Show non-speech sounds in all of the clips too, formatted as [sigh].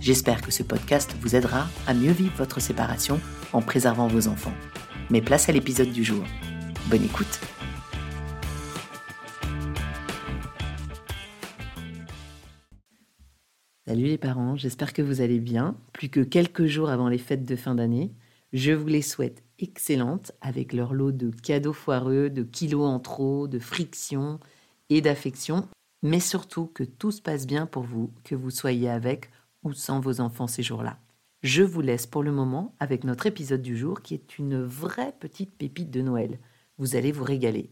J'espère que ce podcast vous aidera à mieux vivre votre séparation en préservant vos enfants. Mais place à l'épisode du jour. Bonne écoute Salut les parents, j'espère que vous allez bien. Plus que quelques jours avant les fêtes de fin d'année, je vous les souhaite excellentes avec leur lot de cadeaux foireux, de kilos en trop, de frictions et d'affection, mais surtout que tout se passe bien pour vous, que vous soyez avec ou sans vos enfants ces jours-là? Je vous laisse pour le moment avec notre épisode du jour qui est une vraie petite pépite de Noël. Vous allez vous régaler.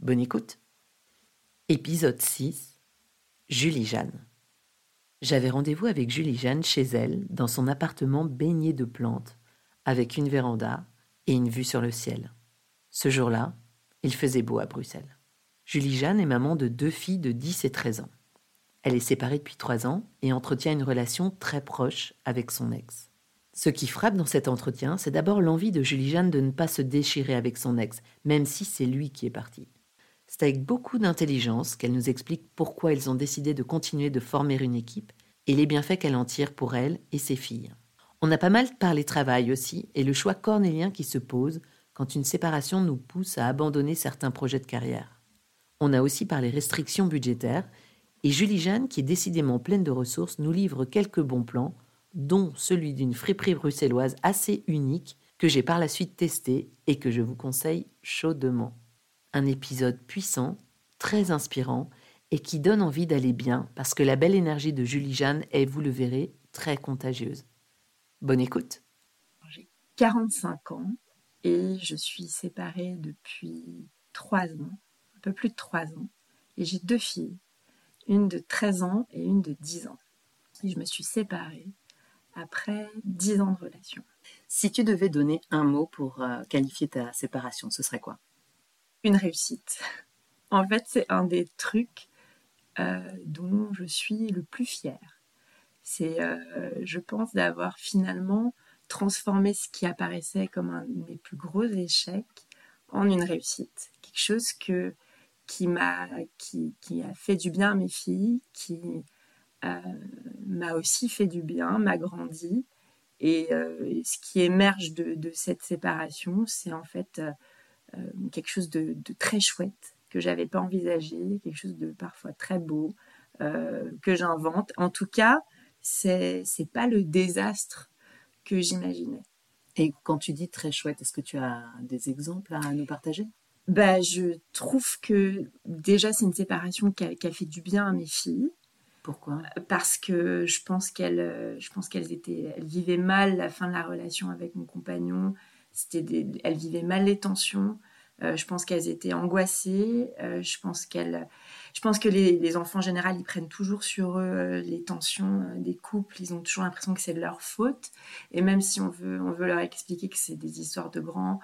Bonne écoute. Épisode 6. Julie Jeanne. J'avais rendez-vous avec Julie Jeanne chez elle, dans son appartement baigné de plantes, avec une véranda et une vue sur le ciel. Ce jour-là, il faisait beau à Bruxelles. Julie Jeanne est maman de deux filles de 10 et 13 ans. Elle est séparée depuis trois ans et entretient une relation très proche avec son ex. Ce qui frappe dans cet entretien, c'est d'abord l'envie de Julie Jeanne de ne pas se déchirer avec son ex, même si c'est lui qui est parti. C'est avec beaucoup d'intelligence qu'elle nous explique pourquoi ils ont décidé de continuer de former une équipe et les bienfaits qu'elle en tire pour elle et ses filles. On a pas mal parlé travail aussi et le choix cornélien qui se pose quand une séparation nous pousse à abandonner certains projets de carrière. On a aussi parlé restrictions budgétaires et Julie Jeanne, qui est décidément pleine de ressources, nous livre quelques bons plans, dont celui d'une friperie bruxelloise assez unique que j'ai par la suite testé et que je vous conseille chaudement un épisode puissant, très inspirant et qui donne envie d'aller bien parce que la belle énergie de Julie Jeanne est, vous le verrez, très contagieuse. Bonne écoute. J'ai 45 ans et je suis séparée depuis 3 ans, un peu plus de 3 ans. Et j'ai deux filles, une de 13 ans et une de 10 ans. Et je me suis séparée après 10 ans de relation. Si tu devais donner un mot pour euh, qualifier ta séparation, ce serait quoi? Une réussite. En fait, c'est un des trucs euh, dont je suis le plus fière. C'est, euh, je pense, d'avoir finalement transformé ce qui apparaissait comme un de mes plus gros échecs en une réussite. Quelque chose que, qui, m'a, qui, qui a fait du bien à mes filles, qui euh, m'a aussi fait du bien, m'a grandi. Et, ce qui émerge de, de cette séparation, c'est en fait euh, quelque chose de, très chouette que j'avais pas envisagé, quelque chose de parfois très beau euh, que j'invente. En tout cas, c'est c'est pas le désastre que j'imaginais. Et quand tu dis très chouette, est-ce que tu as des exemples à nous partager? Bah, je trouve que déjà c'est une séparation qui a, fait du bien à mes filles. Pourquoi? Parce que je pense qu'elles, je pense qu'elles étaient, elles vivaient mal la fin de la relation avec mon compagnon. C'était elles vivaient mal les tensions. Euh, je pense qu'elles étaient angoissées. Euh, je pense qu'elles, je pense que les, enfants en général, ils prennent toujours sur eux euh, les tensions des couples. Ils ont toujours l'impression que c'est de leur faute. Et même si on veut, on veut leur expliquer que c'est des histoires de grands,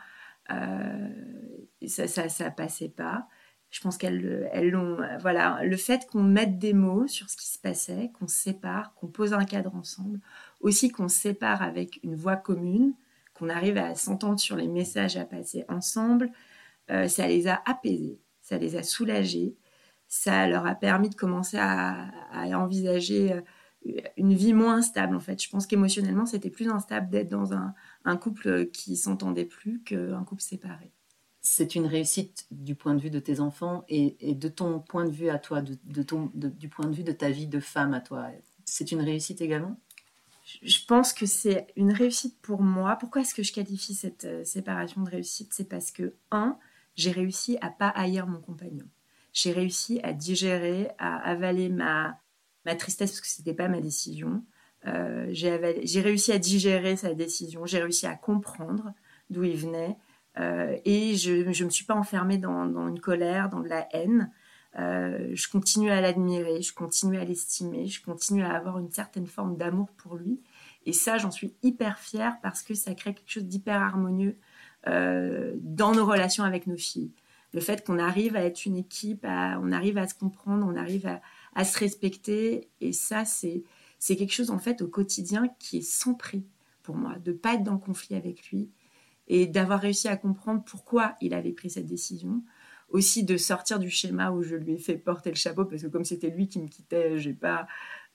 ça, ça, ça passait pas. Je pense qu'elles, elles l'ont. Voilà, le fait qu'on mette des mots sur ce qui se passait, qu'on sépare, qu'on pose un cadre ensemble, aussi qu'on sépare avec une voix commune qu'on arrive à s'entendre sur les messages à passer ensemble, euh, ça les a apaisés, ça les a soulagés, ça leur a permis de commencer à, envisager euh, une vie moins instable en fait. Je pense qu'émotionnellement, c'était plus instable d'être dans un, couple qui s'entendait plus qu'un couple séparé. C'est une réussite du point de vue de tes enfants et, de ton point de vue à toi, de, ton, du point de vue de ta vie de femme à toi. C'est une réussite également? Je pense que c'est une réussite pour moi. Pourquoi est-ce que je qualifie cette euh, séparation de réussite? C'est parce que, un, j'ai réussi à pas haïr mon compagnon. J'ai réussi à digérer, à avaler ma, ma tristesse parce que c'était pas ma décision. Euh, j'ai réussi à digérer sa décision. J'ai réussi à comprendre d'où il venait. Euh, et je ne me suis pas enfermée dans, une colère, dans de la haine. Euh, je continue à l'admirer, je continue à l'estimer, je continue à avoir une certaine forme d'amour pour lui. Et ça, j'en suis hyper fière parce que ça crée quelque chose d'hyper harmonieux dans nos relations avec nos filles. Le fait qu'on arrive à être une équipe, on arrive à se comprendre, on arrive à, à se respecter. Et ça, c'est, c'est quelque chose en fait au quotidien qui est sans prix pour moi, de pas être dans le conflit avec lui et d'avoir réussi à comprendre pourquoi il avait pris cette décision, aussi de sortir du schéma où je lui ai fait porter le chapeau parce que comme c'était lui qui me quittait, j'ai pas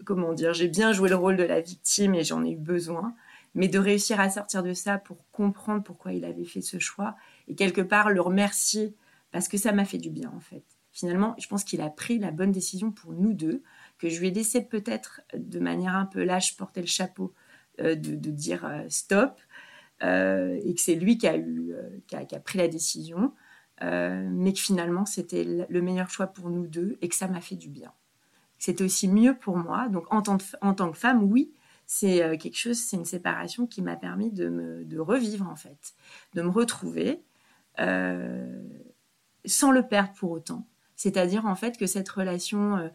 comment dire, j'ai bien joué le rôle de la victime et j'en ai eu besoin, mais de réussir à sortir de ça pour comprendre pourquoi il avait fait ce choix et quelque part le remercier parce que ça m'a fait du bien en fait. Finalement, je pense qu'il a pris la bonne décision pour nous deux, que je lui ai laissé peut-être de manière un peu lâche porter le chapeau, euh, de, dire euh, stop, euh, et que c'est lui qui a, pris la décision. Mais que finalement c'était le meilleur choix pour nous deux et que ça m'a fait du bien. C'était aussi mieux pour moi. Donc en tant, que femme, oui, c'est quelque chose, c'est une séparation qui m'a permis de, me, de revivre en fait, de me retrouver sans le perdre pour autant. C'est-à-dire en fait que cette relation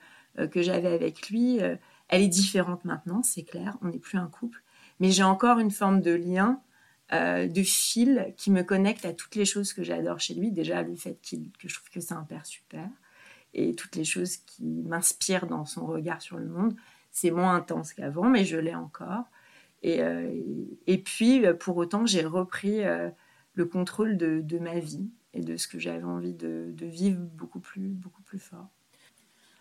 que j'avais avec lui, elle est différente maintenant, c'est clair, on n'est plus un couple, mais j'ai encore une forme de lien euh, de fil qui me connecte à toutes les choses que j'adore chez lui. Déjà, le fait que je trouve que c'est un père super et toutes les choses qui m'inspirent dans son regard sur le monde. C'est moins intense qu'avant, mais je l'ai encore. Et, euh, puis, euh, pour autant, j'ai repris le contrôle de, ma vie et de ce que j'avais envie de, vivre beaucoup plus, beaucoup plus fort.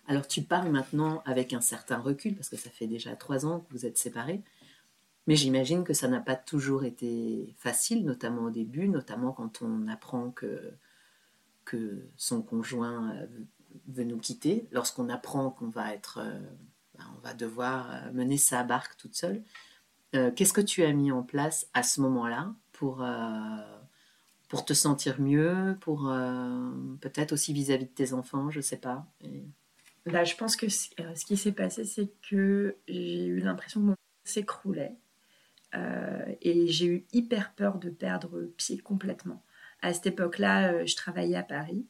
Alors, tu parles maintenant avec un certain recul, parce que ça fait déjà trois ans que vous êtes séparés. Mais j'imagine que ça n'a pas toujours été facile, notamment au début, notamment quand on apprend que, que son conjoint euh, veut nous quitter, lorsqu'on apprend qu'on va être, euh, ben, on va devoir euh, mener sa barque toute seule. Qu'est-ce que tu as mis en place à ce moment-là pour, pour te sentir mieux, pour peut-être aussi vis-à-vis de tes enfants, je ne sais pas. Là, je pense que ce qui s'est passé, c'est que j'ai eu l'impression que mon s'écroulait euh, et j'ai eu hyper peur de perdre pied complètement. À cette époque-là, euh, je travaillais à Paris.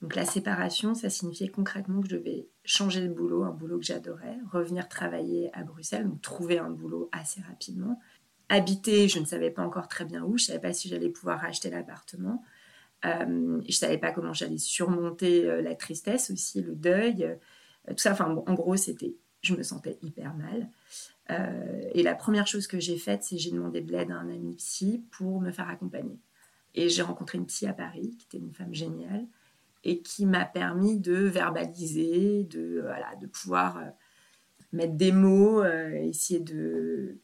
Donc la séparation, ça signifiait concrètement que je devais changer de boulot, un boulot que j'adorais, revenir travailler à Bruxelles, donc trouver un boulot assez rapidement. Habiter, je ne savais pas encore très bien où, je ne savais pas si j'allais pouvoir racheter l'appartement. Euh, je ne savais pas comment j'allais surmonter la tristesse aussi, le deuil, tout ça. Enfin, en gros, c'était, je me sentais hyper mal. Euh, et la première chose que j'ai faite, c'est j'ai demandé de l'aide à un ami psy pour me faire accompagner. Et j'ai rencontré une psy à Paris, qui était une femme géniale, et qui m'a permis de verbaliser, de, voilà, de pouvoir euh, mettre des mots, euh, essayer de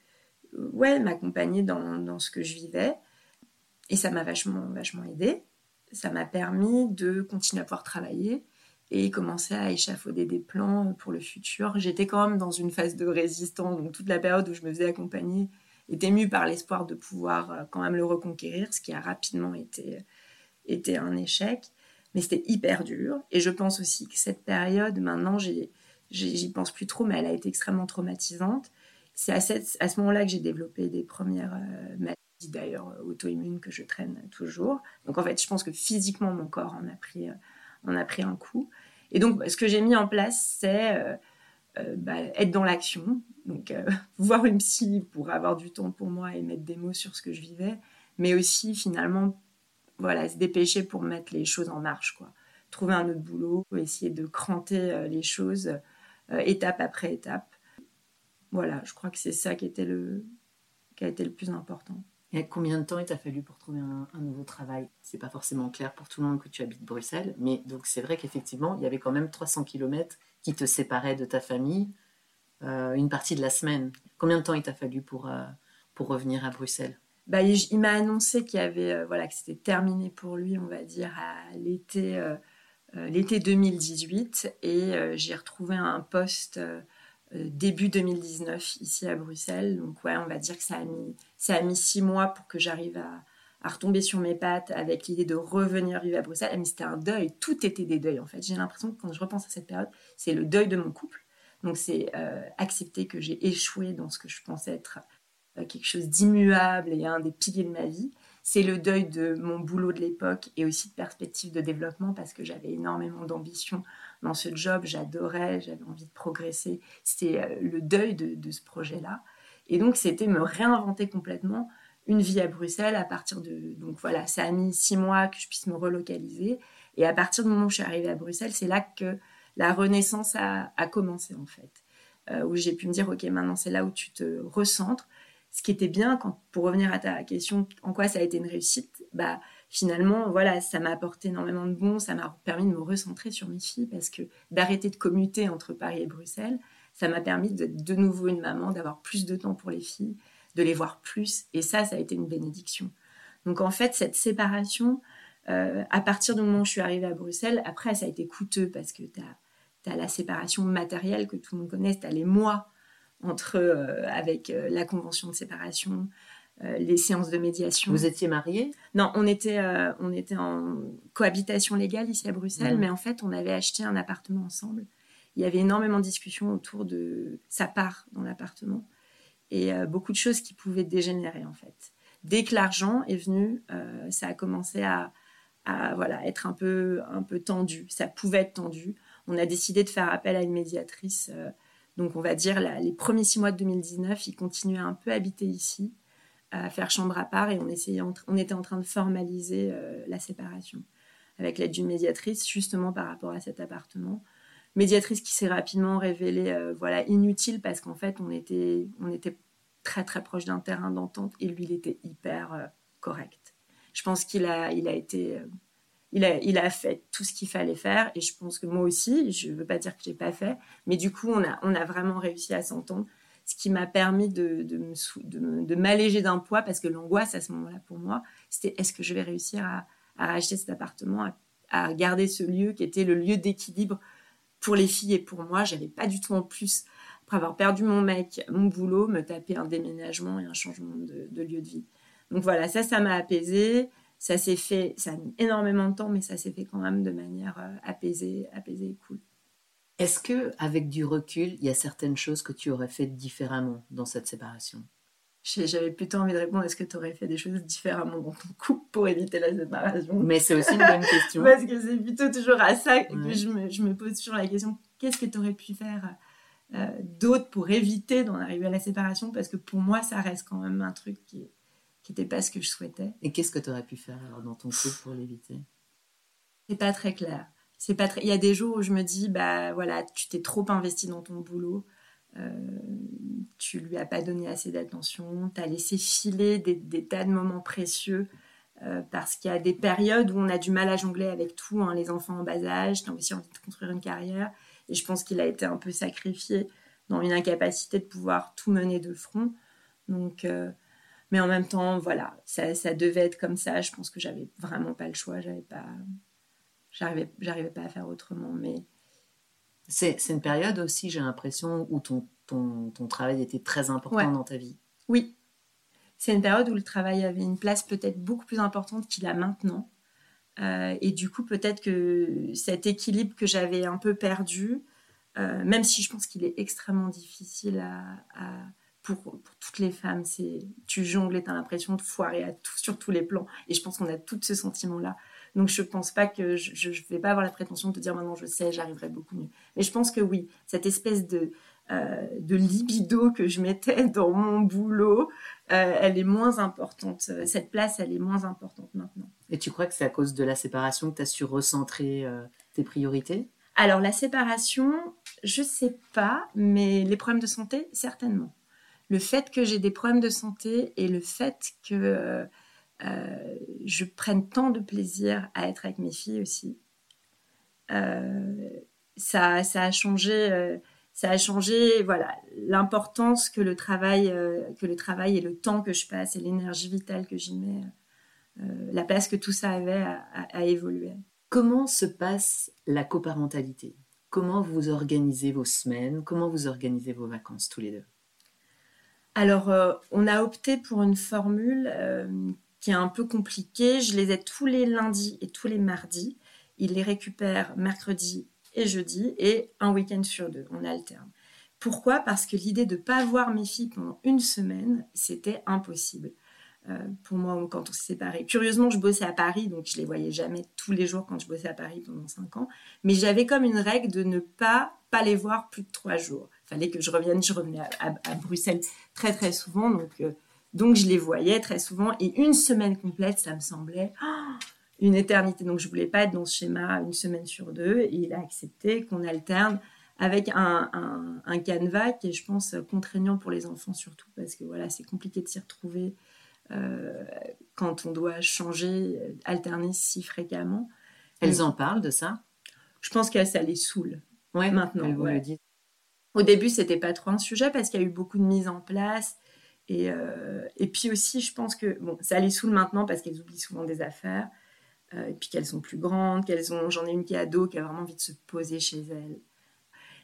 ouais, m'accompagner dans, dans, ce que je vivais. Et ça m'a vachement, vachement aidé. Ça m'a permis de continuer à pouvoir travailler et commencer à échafauder des plans pour le futur. J'étais quand même dans une phase de résistance, donc toute la période où je me faisais accompagner était mue par l'espoir de pouvoir euh, quand même le reconquérir, ce qui a rapidement été, été un échec. Mais c'était hyper dur. Et je pense aussi que cette période, maintenant, j'y pense plus trop, mais elle a été extrêmement traumatisante. C'est à, ce moment-là que j'ai développé des premières euh, maladies, d'ailleurs auto-immunes, que je traîne toujours. Donc en fait, je pense que physiquement, mon corps en a pris... Euh, un coup. Et donc, ce que j'ai mis en place, c'est euh, euh, bah, être dans l'action. Donc, euh, [laughs] voir une psy pour avoir du temps pour moi et mettre des mots sur ce que je vivais, mais aussi finalement, voilà, se dépêcher pour mettre les choses en marche, quoi. Trouver un autre boulot, essayer de cranter les choses étape après étape. Voilà, je crois que c'est ça qui, était le, qui a été le plus important. Et combien de temps il t'a fallu pour trouver un, nouveau travail? C'est pas forcément clair pour tout le monde que tu habites Bruxelles, mais donc c'est vrai qu'effectivement, il y avait quand même 300 km qui te séparaient de ta famille euh, une partie de la semaine. Combien de temps il t'a fallu pour, euh, pour revenir à Bruxelles? Bah, il, m'a annoncé qu'il avait euh, voilà que c'était terminé pour lui, on va dire à l'été l'été 2018, et j'ai retrouvé un poste début 2019 ici à Bruxelles. Donc ouais, on va dire que ça a mis, ça a mis six mois pour que j'arrive à, à retomber sur mes pattes avec l'idée de revenir vivre à Bruxelles. Mais c'était un deuil, tout était des deuils en fait. J'ai l'impression que quand je repense à cette période, c'est le deuil de mon couple. Donc c'est euh, accepter que j'ai échoué dans ce que je pensais être euh, quelque chose d'immuable et un des piliers de ma vie. C'est le deuil de mon boulot de l'époque et aussi de perspectives de développement parce que j'avais énormément d'ambition dans ce job, j'adorais, j'avais envie de progresser. C'était euh, le deuil de, ce projet-là. Et donc c'était me réinventer complètement une vie à Bruxelles à partir de... Donc voilà, ça a mis six mois que je puisse me relocaliser. Et à partir du moment où je suis arrivée à Bruxelles, c'est là que la renaissance a, commencé en fait. Euh, où j'ai pu me dire, ok, maintenant c'est là où tu te recentres. Ce qui était bien, quand, pour revenir à ta question, en quoi ça a été une réussite, bah finalement, voilà, ça m'a apporté énormément de bons, ça m'a permis de me recentrer sur mes filles parce que d'arrêter de commuter entre Paris et Bruxelles, ça m'a permis de, de nouveau une maman, d'avoir plus de temps pour les filles, de les voir plus. Et ça, ça a été une bénédiction. Donc en fait, cette séparation, euh, à partir du moment où je suis arrivée à Bruxelles, après, ça a été coûteux parce que tu as, la séparation matérielle que tout le monde connaît, tu as les mois entre, euh, avec euh, la convention de séparation, les séances de médiation. Vous étiez mariés? Non, on était, on était en cohabitation légale ici à Bruxelles, mmh. mais en fait, on avait acheté un appartement ensemble. Il y avait énormément de discussions autour de sa part dans l'appartement et euh, beaucoup de choses qui pouvaient dégénérer en fait. Dès que l'argent est venu, euh, ça a commencé à, voilà, être un peu, un peu tendu. Ça pouvait être tendu. On a décidé de faire appel à une médiatrice. Euh, donc on va dire les premiers six mois de 2019, il continuait un peu à habiter ici, à faire chambre à part et on, essayait, on était en train de formaliser la séparation avec l'aide d'une médiatrice justement par rapport à cet appartement médiatrice qui s'est rapidement révélée euh, voilà inutile parce qu'en fait on était on était très très proche d'un terrain d'entente et lui il était hyper euh, correct. Je pense qu'il a il a été euh, il a, fait tout ce qu'il fallait faire et je pense que moi aussi, je ne veux pas dire que j'ai pas fait, mais du coup, on a, vraiment réussi à s'entendre, ce qui m'a permis de, de, de, de m'alléger d'un poids parce que l'angoisse à ce moment-là pour moi, c'était est-ce que je vais réussir à, racheter cet appartement, à, garder ce lieu qui était le lieu d'équilibre pour les filles et pour moi, j'avais pas du tout en plus, après avoir perdu mon mec, mon boulot, me taper un déménagement et un changement de, lieu de vie. Donc voilà, ça, ça m'a apaisé. Ça s'est fait, ça a mis énormément de temps, mais ça s'est fait quand même de manière euh, apaisée, apaisée et cool. Est-ce que, avec du recul, il y a certaines choses que tu aurais faites différemment dans cette séparation? J'avais plutôt envie de répondre est-ce que tu aurais fait des choses différemment dans ton couple pour éviter la séparation? Mais c'est aussi une bonne question. [laughs] Parce que c'est plutôt toujours à ça que je, me, je, me, pose toujours la question qu'est-ce que tu aurais pu faire euh, d'autre pour éviter d'en arriver à la séparation? Parce que pour moi, ça reste quand même un truc qui n'était pas ce que je souhaitais. Et qu'est-ce que tu aurais pu faire alors dans ton couple pour l'éviter? C'est pas très clair. C'est pas très... Il y a des jours où je me dis, bah voilà, tu t'es trop investi dans ton boulot. Euh, tu lui as pas donné assez d'attention, tu as laissé filer des, tas de moments précieux euh, parce qu'il y a des périodes où on a du mal à jongler avec tout, hein, les enfants en bas âge, tu as aussi envie de construire une carrière et je pense qu'il a été un peu sacrifié dans une incapacité de pouvoir tout mener de front. Donc, euh, mais en même temps, voilà, ça, ça, devait être comme ça. Je pense que j'avais vraiment pas le choix, j'avais pas, j'arrivais, j'arrivais pas à faire autrement. Mais c'est une période aussi, j'ai l'impression, où ton, ton, ton, travail était très important dans ta vie. Oui. C'est une période où le travail avait une place peut-être beaucoup plus importante qu'il a maintenant. Euh, et du coup, peut-être que cet équilibre que j'avais un peu perdu, euh, même si je pense qu'il est extrêmement difficile à, pour, pour, toutes les femmes, c'est tu jongles et tu as l'impression de foirer à tout, sur tous les plans. Et je pense qu'on a tout ce sentiment-là. Donc je pense pas que je ne vais pas avoir la prétention de te dire maintenant je sais, j'arriverai beaucoup mieux. Mais je pense que oui, cette espèce de, euh, de libido que je mettais [laughs] dans mon boulot, euh, elle est moins importante. Cette place, elle est moins importante maintenant. Et tu crois que c'est à cause de la séparation que tu as su recentrer euh, tes priorités? Alors la séparation, je sais pas, mais les problèmes de santé, certainement. Le fait que j'ai des problèmes de santé et le fait que euh, je prenne tant de plaisir à être avec mes filles aussi. Euh, ça, a changé, euh, ça a changé, voilà, l'importance que le travail, que le travail et le temps que je passe et l'énergie vitale que j'y mets, la place que tout ça avait à, évoluer. Comment se passe la coparentalité? Comment vous organisez vos semaines, comment vous organisez vos vacances tous les deux? Alors, euh, on a opté pour une formule euh, qui est un peu compliquée. Je les ai tous les lundis et tous les mardis. Ils les récupèrent mercredi et jeudi et un week-end sur deux. On alterne. Pourquoi? Parce que l'idée de ne pas voir mes filles pendant une semaine, c'était impossible. Euh, pour moi quand on s'est séparés. Curieusement, je bossais à Paris, donc je les voyais jamais tous les jours quand je bossais à Paris pendant cinq ans. Mais j'avais comme une règle de ne pas pas les voir plus de trois jours. Il fallait que je revienne, je revenais à, Bruxelles très très souvent, donc euh, donc je les voyais très souvent. Et une semaine complète, ça me semblait oh, une éternité. Donc je voulais pas être dans ce schéma une semaine sur deux. Et il a accepté qu'on alterne avec un, un, un, canevas qui est, je pense, contraignant pour les enfants surtout parce que voilà, c'est compliqué de s'y retrouver euh, quand on doit changer, alterner si fréquemment. Elles en parlent de ça? Je pense que ça les saoule. Ouais, maintenant. Au début, c'était pas trop un sujet parce qu'il y a eu beaucoup de mise en place. Et, euh, et puis aussi, je pense que bon, ça les saoule maintenant parce qu'elles oublient souvent des affaires. Euh, et puis qu'elles sont plus grandes, qu'elles ont. J'en ai une qui est ado, qui a vraiment envie de se poser chez elle.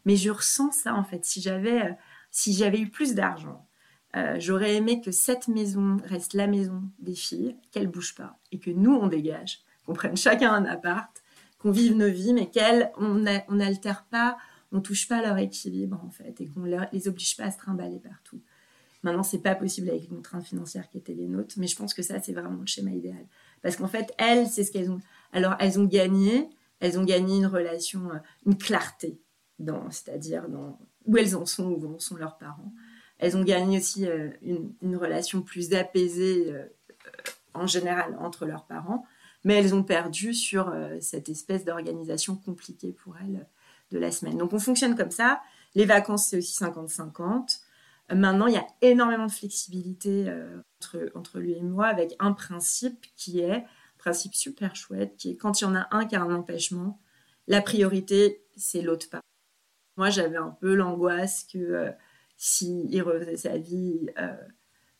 Mais je ressens ça en fait. Si j'avais, si j'avais eu plus d'argent, euh, j'aurais aimé que cette maison reste la maison des filles, qu'elle bouge pas, et que nous, on dégage, qu'on prenne chacun un appart, qu'on vive nos vies, mais qu'elles, on n'altère pas, on touche pas leur équilibre, en fait, et qu'on les oblige pas à se trimballer partout. Maintenant, c'est pas possible avec les contraintes financières qui étaient les nôtres, mais je pense que ça, c'est vraiment le schéma idéal. Parce qu'en fait, elles, c'est ce qu'elles ont. Alors, elles ont gagné, elles ont gagné une relation, euh, une clarté, dans, c'est-à-dire dans où elles en sont, où en sont leurs parents. Elles ont gagné aussi euh, une, relation plus apaisée euh, en général entre leurs parents, mais elles ont perdu sur cette espèce d'organisation compliquée pour elles de la semaine. Donc on fonctionne comme ça. Les vacances, c'est aussi 50-50. Maintenant, il y a énormément de flexibilité entre, entre lui et moi avec un principe qui est, un principe super chouette, qui est quand il y en a un qui a un empêchement, la priorité, c'est l'autre part. Moi, j'avais un peu l'angoisse que s'il refaisait sa vie. Euh,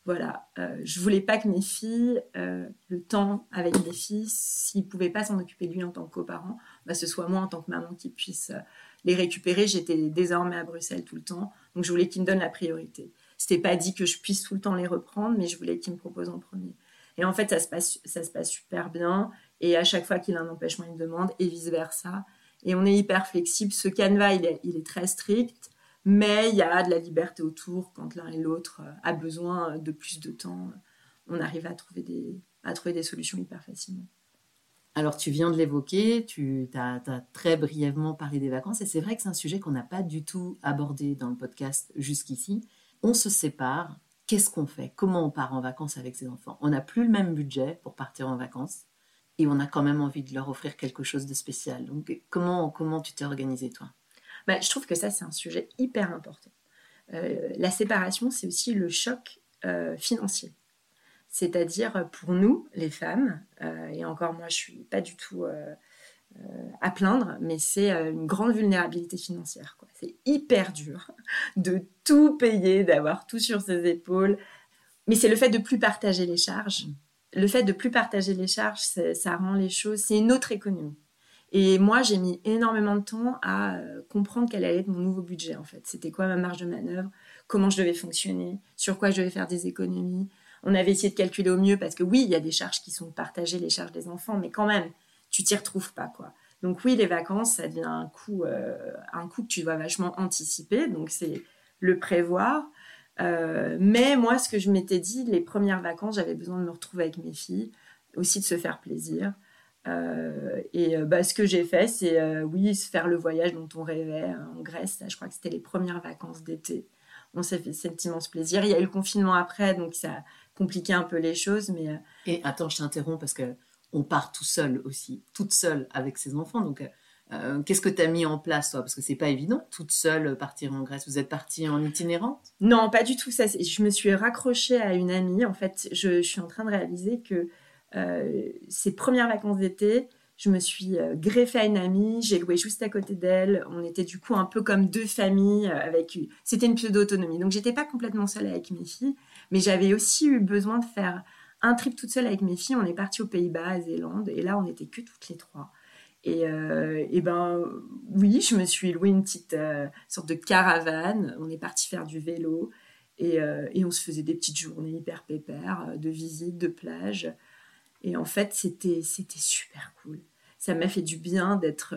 voilà, euh, je voulais pas que mes filles, euh, le temps avec mes filles, s'ils pouvaient pas s'en occuper de lui en tant que coparent, bah, ce soit moi en tant que maman qui puisse les récupérer. J'étais désormais à Bruxelles tout le temps, donc je voulais qu'ils me donnent la priorité. C'était pas dit que je puisse tout le temps les reprendre, mais je voulais qu'ils me proposent en premier. Et en fait, ça se passe, ça se passe super bien. Et à chaque fois qu'il a un empêchement, il me demande, et vice versa. Et on est hyper flexible. Ce canevas, il est très strict mais il y a de la liberté autour quand l'un et l'autre euh, a besoin de plus de temps. On arrive à trouver des, à trouver des solutions hyper facilement. Alors, tu viens de l'évoquer, tu as, très brièvement parlé des vacances, et c'est vrai que c'est un sujet qu'on n'a pas du tout abordé dans le podcast jusqu'ici. On se sépare, qu'est-ce qu'on fait? Comment on part en vacances avec ses enfants? On n'a plus le même budget pour partir en vacances, et on a quand même envie de leur offrir quelque chose de spécial. Donc, comment, comment tu t'es organisé, toi? Bah, je trouve que ça, c'est un sujet hyper important. Euh, la séparation, c'est aussi le choc euh, financier. C'est-à-dire pour nous, les femmes, euh, et encore moi, je suis pas du tout à plaindre, mais c'est une grande vulnérabilité financière. C'est hyper dur [laughs] de tout payer, d'avoir tout sur ses épaules. Mais c'est le fait de plus partager les charges. Le fait de plus partager les charges, ça rend les choses. C'est une autre économie. Et moi, j'ai mis énormément de temps à euh, comprendre quel allait être mon nouveau budget, en fait. C'était quoi ma marge de manœuvre, comment je devais fonctionner, sur quoi je devais faire des économies. On avait essayé de calculer au mieux parce que oui, il y a des charges qui sont partagées, les charges des enfants, mais quand même, tu t'y retrouves pas, quoi. Donc oui, les vacances, ça devient un coût, euh, un coût que tu dois vachement anticiper. Donc c'est le prévoir. Euh, mais moi, ce que je m'étais dit, les premières vacances, j'avais besoin de me retrouver avec mes filles, aussi de se faire plaisir. Euh, et euh, bah, ce que j'ai fait, c'est euh, oui, faire le voyage dont on rêvait en Grèce. je crois que c'était les premières vacances d'été. On s'est fait cet immense plaisir. Il y a eu le confinement après, donc ça a compliqué un peu les choses. Mais et attends, je t'interromps parce que on part tout seul aussi, toute seule avec ses enfants. Donc qu'est-ce que tu as mis en place, toi? Parce que c'est pas évident, toute seule partir en Grèce. Vous êtes partie en itinérante? Non, pas du tout. Ça, je me suis raccrochée à une amie. En fait, je, je suis en train de réaliser que euh, ces premières vacances d'été, je me suis euh, greffée à une amie, j'ai loué juste à côté d'elle. On était du coup un peu comme deux familles euh. C'était une pseudo-autonomie. Donc j'étais pas complètement seule avec mes filles, mais j'avais aussi eu besoin de faire un trip toute seule avec mes filles. On est parti aux Pays-Bas, à Zélande, et là on n'était que toutes les trois. Et, et ben oui, je me suis loué une petite sorte de caravane. On est parti faire du vélo et, et, on se faisait des petites journées hyper pépères de visite, de plage. Et en fait, c'était c'était super cool. Ça m'a fait du bien d'être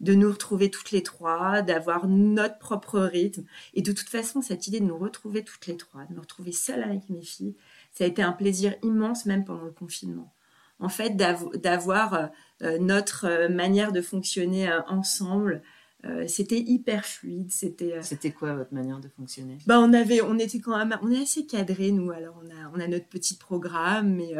de nous retrouver toutes les trois, d'avoir notre propre rythme. Et de toute façon, cette idée de nous retrouver toutes les trois, de me retrouver seule avec mes filles, ça a été un plaisir immense même pendant le confinement. En fait, d'avoir euh, euh, notre euh, manière de fonctionner ensemble, c'était hyper fluide. C'était. C'était quoi votre manière de fonctionner? Bah, on avait, on était quand même, on est assez cadré nous. Alors, on a, on a notre petit programme, mais,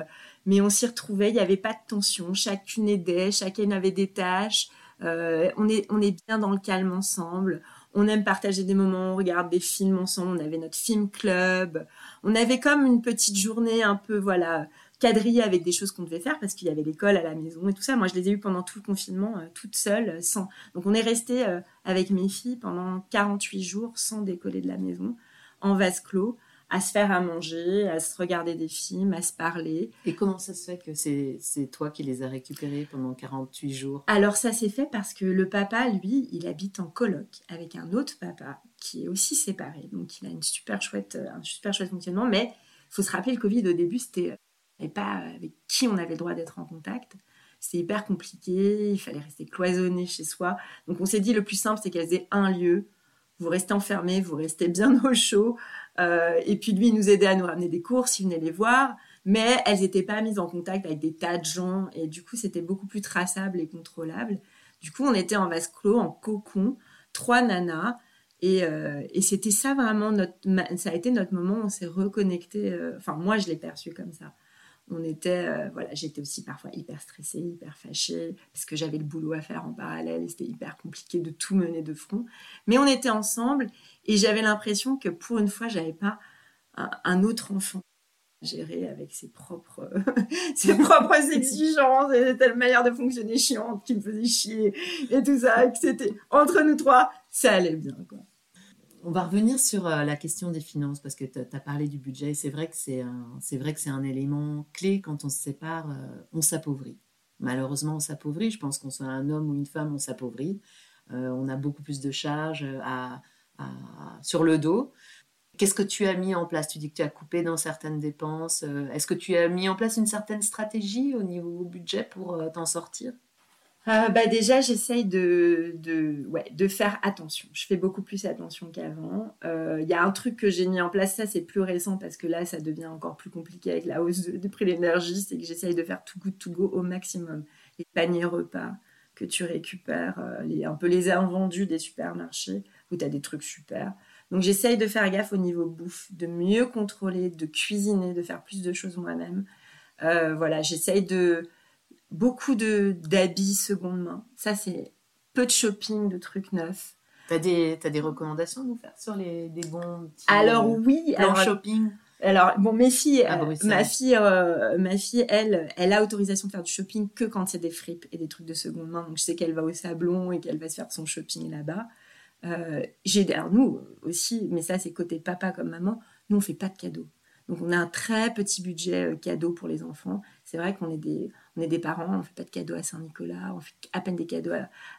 mais on s'y retrouvait. Il n'y avait pas de tension. Chacune aidait, chacune avait des tâches. Euh, on, est, on est bien dans le calme ensemble. On aime partager des moments, on regarde des films ensemble. On avait notre film club. On avait comme une petite journée un peu, voilà, quadrillée avec des choses qu'on devait faire parce qu'il y avait l'école à la maison et tout ça. Moi, je les ai eues pendant tout le confinement, euh, toute seule, sans. Donc, on est resté euh, avec mes filles pendant 48 jours sans décoller de la maison, en vase clos à se faire à manger, à se regarder des films, à se parler. Et comment ça se fait que c'est, toi qui les as récupérés pendant 48 jours? Alors ça s'est fait parce que le papa, lui, il habite en coloc avec un autre papa qui est aussi séparé. Donc il a une super chouette, euh, un super chouette fonctionnement. Mais il faut se rappeler, le Covid au début, c'était et pas avec qui on avait le droit d'être en contact. C'était hyper compliqué, il fallait rester cloisonné chez soi. Donc on s'est dit le plus simple, c'est qu'elles aient un lieu vous restez enfermés, vous restez bien [laughs] au chaud. Euh, et puis lui, il nous aidait à nous ramener des courses, il venait les voir, mais elles n'étaient pas mises en contact avec des tas de gens, et du coup, c'était beaucoup plus traçable et contrôlable. Du coup, on était en vase clos, en cocon, trois nanas, et, euh, et c'était ça vraiment notre, ça a été notre moment où on s'est reconnecté. Euh, enfin, moi, je l'ai perçu comme ça on était, euh, voilà, j'étais aussi parfois hyper stressée, hyper fâchée, parce que j'avais le boulot à faire en parallèle et c'était hyper compliqué de tout mener de front. Mais on était ensemble et j'avais l'impression que pour une fois, j'avais pas un, autre enfant à gérer avec ses propres, [laughs] ses [laughs] propres exigences et telle manière de fonctionner chiante qui me faisait chier et tout ça, et que c'était entre nous trois, ça allait bien, quoi. On va revenir sur euh, la question des finances parce que tu as parlé du budget. C'est vrai que c'est un, vrai que c'est un élément clé quand on se sépare, euh, on s'appauvrit. Malheureusement, on s'appauvrit. Je pense qu'on soit un homme ou une femme, on s'appauvrit. Euh, on a beaucoup plus de charges sur le dos. Qu'est-ce que tu as mis en place? Tu dis que tu as coupé dans certaines dépenses. Est-ce que tu as mis en place une certaine stratégie au niveau budget pour t'en sortir? Euh, bah déjà, j'essaye de, de, ouais, de faire attention. Je fais beaucoup plus attention qu'avant. Il euh, y a un truc que j'ai mis en place, ça c'est plus récent parce que là, ça devient encore plus compliqué avec la hausse de, prix de l'énergie. C'est que j'essaye de faire tout good to go au maximum. Les paniers repas que tu récupères, euh, les, un peu les invendus des supermarchés où tu as des trucs super. Donc j'essaye de faire gaffe au niveau bouffe, de mieux contrôler, de cuisiner, de faire plus de choses moi-même. voilà, j'essaye de beaucoup de d'habits seconde main. Ça, c'est peu de shopping, de trucs neufs. T'as des, as des recommandations à nous faire sur les, des bons Alors oui, alors, shopping? alors bon, mes filles, euh, ma fille, euh, ma fille, elle, elle a autorisation de faire du shopping que quand il y a des fripes et des trucs de seconde main. Donc je sais qu'elle va au Sablon et qu'elle va se faire son shopping là-bas. Euh, j'ai, alors nous aussi, mais ça c'est côté papa comme maman, nous on fait pas de cadeaux. Donc on a un très petit budget cadeau pour les enfants. C'est vrai qu'on est des, on est des parents, on fait pas de cadeaux à Saint-Nicolas, on fait à peine des cadeaux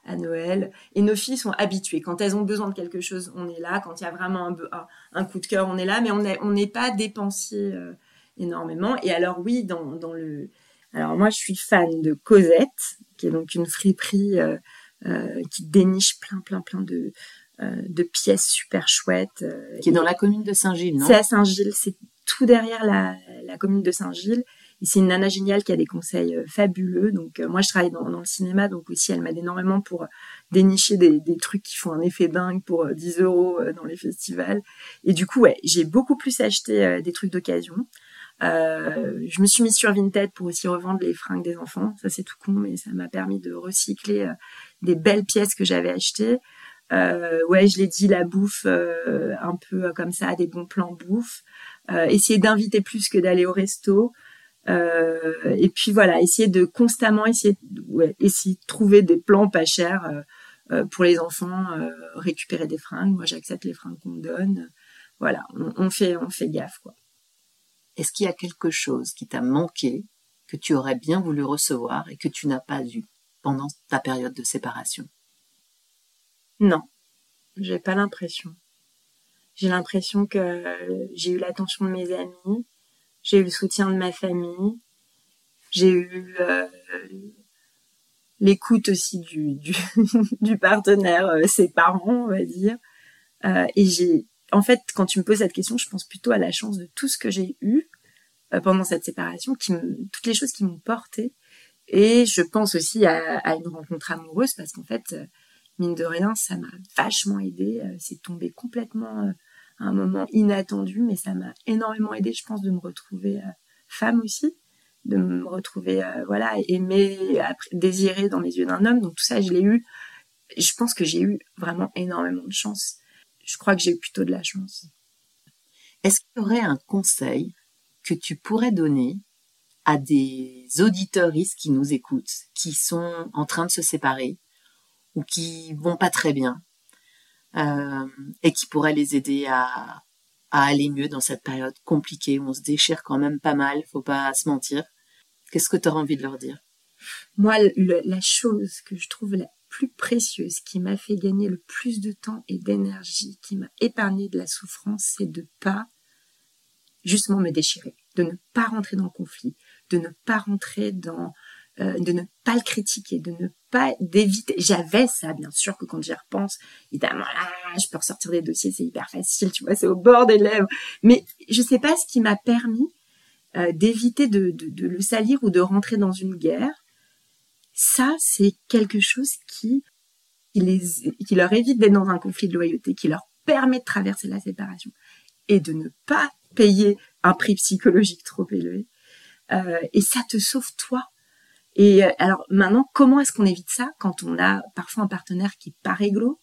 à, Noël. Et nos filles sont habituées. Quand elles ont besoin de quelque chose, on est là. Quand il y a vraiment un, un coup de cœur, on est là. Mais on n'est pas dépensier euh, énormément. Et alors oui, dans, le... Alors moi, je suis fan de Cosette, qui est donc une friperie euh, euh, qui déniche plein, plein, plein de, de pièces super chouettes. qui est dans la commune de Saint-Gilles, non? C'est à Saint-Gilles, c'est tout derrière la, la commune de Saint-Gilles c'est une nana géniale qui a des conseils euh, fabuleux. Donc, euh, moi, je travaille dans, le cinéma, donc aussi, elle m'aide énormément pour euh, dénicher des, trucs qui font un effet dingue pour 10 euros dans les festivals. Et du coup, ouais, j'ai beaucoup plus acheté des trucs d'occasion. je me suis mise sur Vinted pour aussi revendre les fringues des enfants. Ça, c'est tout con, mais ça m'a permis de recycler des belles pièces que j'avais achetées. ouais, je l'ai dit, la bouffe, un peu comme ça, des bons plans bouffe. essayer d'inviter plus que d'aller au resto. Euh, et puis voilà, essayer de constamment essayer, ouais, essayer de trouver des plans pas chers euh, euh, pour les enfants, récupérer des fringues. Moi, j'accepte les fringues qu'on me donne. Voilà, on, fait, on fait gaffe, quoi. Est-ce qu'il y a quelque chose qui t'a manqué, que tu aurais bien voulu recevoir et que tu n'as pas eu pendant ta période de séparation? Non, j'ai pas l'impression. J'ai l'impression que j'ai eu l'attention de mes amis, j'ai eu le soutien de ma famille, j'ai eu euh, l'écoute aussi du, du, [laughs] partenaire, euh, ses parents, on va dire. Euh, et j'ai, en fait, quand tu me poses cette question, je pense plutôt à la chance de tout ce que j'ai eu euh, pendant cette séparation, toutes les choses qui m'ont porté. Et je pense aussi à, à une rencontre amoureuse parce qu'en fait, euh, mine de rien, ça m'a vachement aidé. C'est tombé complètement un moment inattendu, mais ça m'a énormément aidé, je pense, de me retrouver femme aussi de me retrouver euh, voilà aimée désirée dans les yeux d'un homme. Donc tout ça je l'ai eu. Je pense que j'ai eu vraiment énormément de chance. Je crois que j'ai eu plutôt de la chance. Est-ce qu'il y aurait un conseil que tu pourrais donner à des auditeuristes qui nous écoutent qui sont en train de se séparer ou qui vont pas très bien? Euh, et qui pourraient les aider à, à aller mieux dans cette période compliquée où on se déchire quand même pas mal, faut pas se mentir. Qu'est-ce que tu auras envie de leur dire? Moi, la chose que je trouve la plus précieuse, qui m'a fait gagner le plus de temps et d'énergie, qui m'a épargné de la souffrance, c'est de pas justement me déchirer, de ne pas rentrer dans le conflit, de ne pas rentrer dans, euh, de ne pas le critiquer, de ne pas d'éviter. J'avais ça, bien sûr, que quand j'y repense, évidemment, là, je peux ressortir des dossiers, c'est hyper facile, tu vois, c'est au bord des lèvres. Mais je sais pas ce qui m'a permis euh, d'éviter de, le salir ou de rentrer dans une guerre, ça, c'est quelque chose qui, qui, les, qui leur évite d'être dans un conflit de loyauté, qui leur permet de traverser la séparation et de ne pas payer un prix psychologique trop élevé. Euh, et ça te sauve toi. Et euh, alors maintenant, comment est-ce qu'on évite ça quand on a parfois un partenaire qui est pas réglo,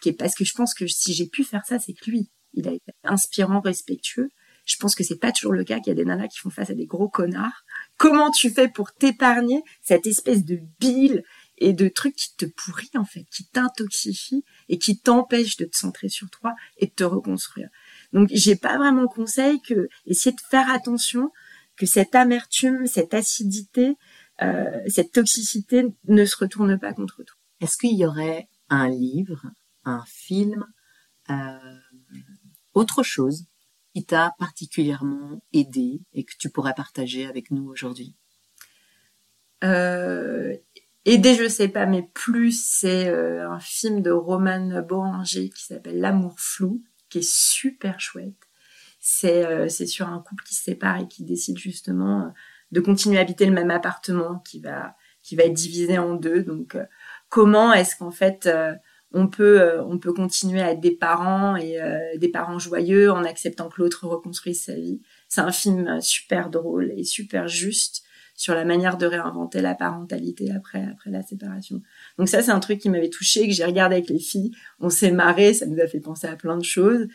qui est parce que je pense que si j'ai pu faire ça, c'est que lui, il a été inspirant, respectueux, je pense que c'est pas toujours le cas qu'il y a des nanas qui font face à des gros connards. Comment tu fais pour t'épargner cette espèce de bile et de trucs qui te pourrit en fait, qui t'intoxifient et qui t'empêchent de te centrer sur toi et de te reconstruire? Donc j'ai pas vraiment conseil que essayer de faire attention que cette amertume, cette acidité, cette toxicité ne se retourne pas contre toi. Est-ce qu'il y aurait un livre, un film, euh, autre chose qui t'a particulièrement aidé et que tu pourrais partager avec nous aujourd'hui? Euh, Aider, je sais pas, mais plus, c'est euh, un film de Roman Boranger qui s'appelle L'amour flou, qui est super chouette. C'est euh, c'est sur un couple qui se sépare et qui décide justement euh, de continuer à habiter le même appartement qui va qui va être divisé en deux. Donc, comment est-ce qu'en fait on peut euh, on peut continuer à être des parents et euh, des parents joyeux en acceptant que l'autre reconstruise sa vie? C'est un film super drôle et super juste sur la manière de réinventer la parentalité après après la séparation. Donc ça c'est un truc qui m'avait touché que j'ai regardé avec les filles, on s'est marré, ça nous a fait penser à plein de choses.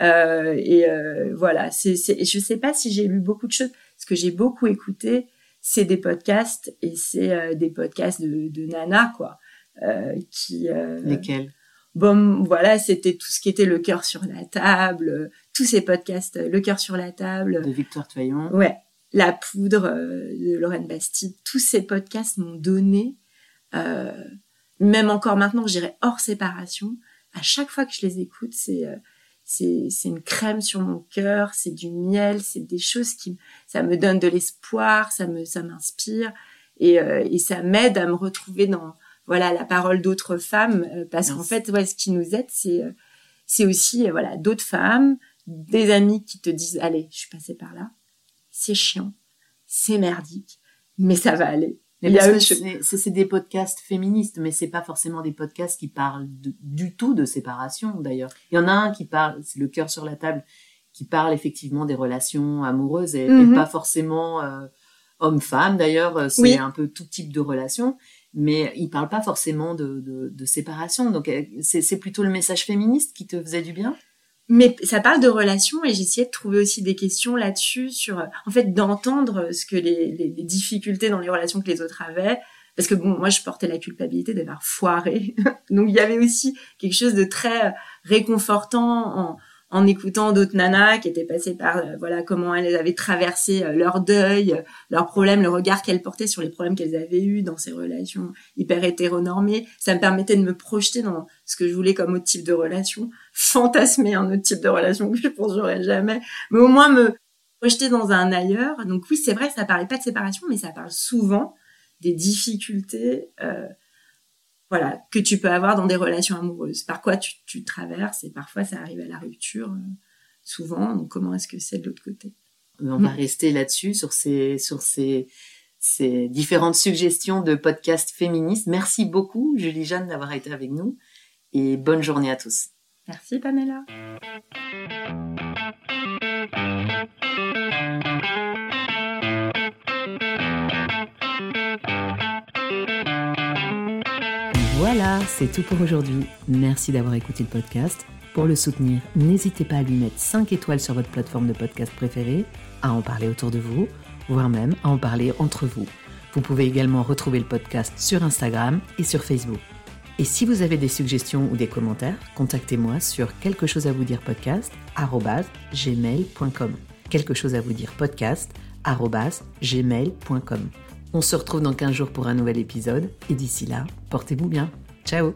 Euh, et euh, voilà, c'est je sais pas si j'ai lu beaucoup de choses ce que j'ai beaucoup écouté, c'est des podcasts et c'est des podcasts de de nana quoi. Euh, qui euh, lesquels? Bon voilà c'était tout ce qui était le cœur sur la table tous ces podcasts le cœur sur la table. De Victor Toyon. Ouais la poudre euh, de Lorraine Bastide. Tous ces podcasts m'ont donné euh, même encore maintenant j'irai hors séparation à chaque fois que je les écoute c'est c'est c'est une crème sur mon cœur c'est du miel c'est des choses qui ça me donne de l'espoir ça me ça m'inspire. Et, et ça m'aide à me retrouver dans voilà la parole d'autres femmes euh, parce qu'en fait ouais, ce qui nous aide c'est euh, c'est aussi euh, voilà d'autres femmes des amis qui te disent allez je suis passée par là c'est chiant c'est merdique mais ça va aller c'est des podcasts féministes, mais c'est pas forcément des podcasts qui parlent du tout de séparation. D'ailleurs, il y en a un qui parle, c'est le cœur sur la table, qui parle effectivement des relations amoureuses et, mm-hmm. pas forcément euh, homme-femme. D'ailleurs, c'est un peu tout type de relation mais il parle pas forcément de, de, de séparation. Donc euh, c'est plutôt le message féministe qui te faisait du bien? Mais ça parle de relations et j'essayais de trouver aussi des questions là-dessus sur, en fait, d'entendre ce que les, les, les, difficultés dans les relations que les autres avaient. Parce que bon, moi, je portais la culpabilité d'avoir foiré. [laughs] Donc il y avait aussi quelque chose de très réconfortant en, en écoutant d'autres nanas qui étaient passées par euh, voilà comment elles avaient traversé euh, leur deuil, leurs problèmes, le regard qu'elles portaient sur les problèmes qu'elles avaient eus dans ces relations hyper hétéronormées. Ça me permettait de me projeter dans ce que je voulais comme autre type de relation, fantasmer un autre type de relation que je pense j'aurais jamais, mais au moins me projeter dans un ailleurs. Donc oui, c'est vrai, ça parlait pas de séparation, mais ça parle souvent des difficultés euh, voilà, que tu peux avoir dans des relations amoureuses. Par quoi tu, tu traverses et parfois ça arrive à la rupture, euh, souvent. Donc comment est-ce que c'est de l'autre côté? On va rester là-dessus, sur ces, sur ces, ces différentes suggestions de podcasts féministes. Merci beaucoup, Julie Jeanne, d'avoir été avec nous et bonne journée à tous. Merci, Pamela. C'est tout pour aujourd'hui. Merci d'avoir écouté le podcast. Pour le soutenir, n'hésitez pas à lui mettre 5 étoiles sur votre plateforme de podcast préférée, à en parler autour de vous, voire même à en parler entre vous. Vous pouvez également retrouver le podcast sur Instagram et sur Facebook. Et si vous avez des suggestions ou des commentaires, contactez-moi sur quelque chose à vous dire podcast gmail.com. Quelque chose à vous dire. On se retrouve dans 15 jours pour un nouvel épisode et d'ici là, portez-vous bien. Ciao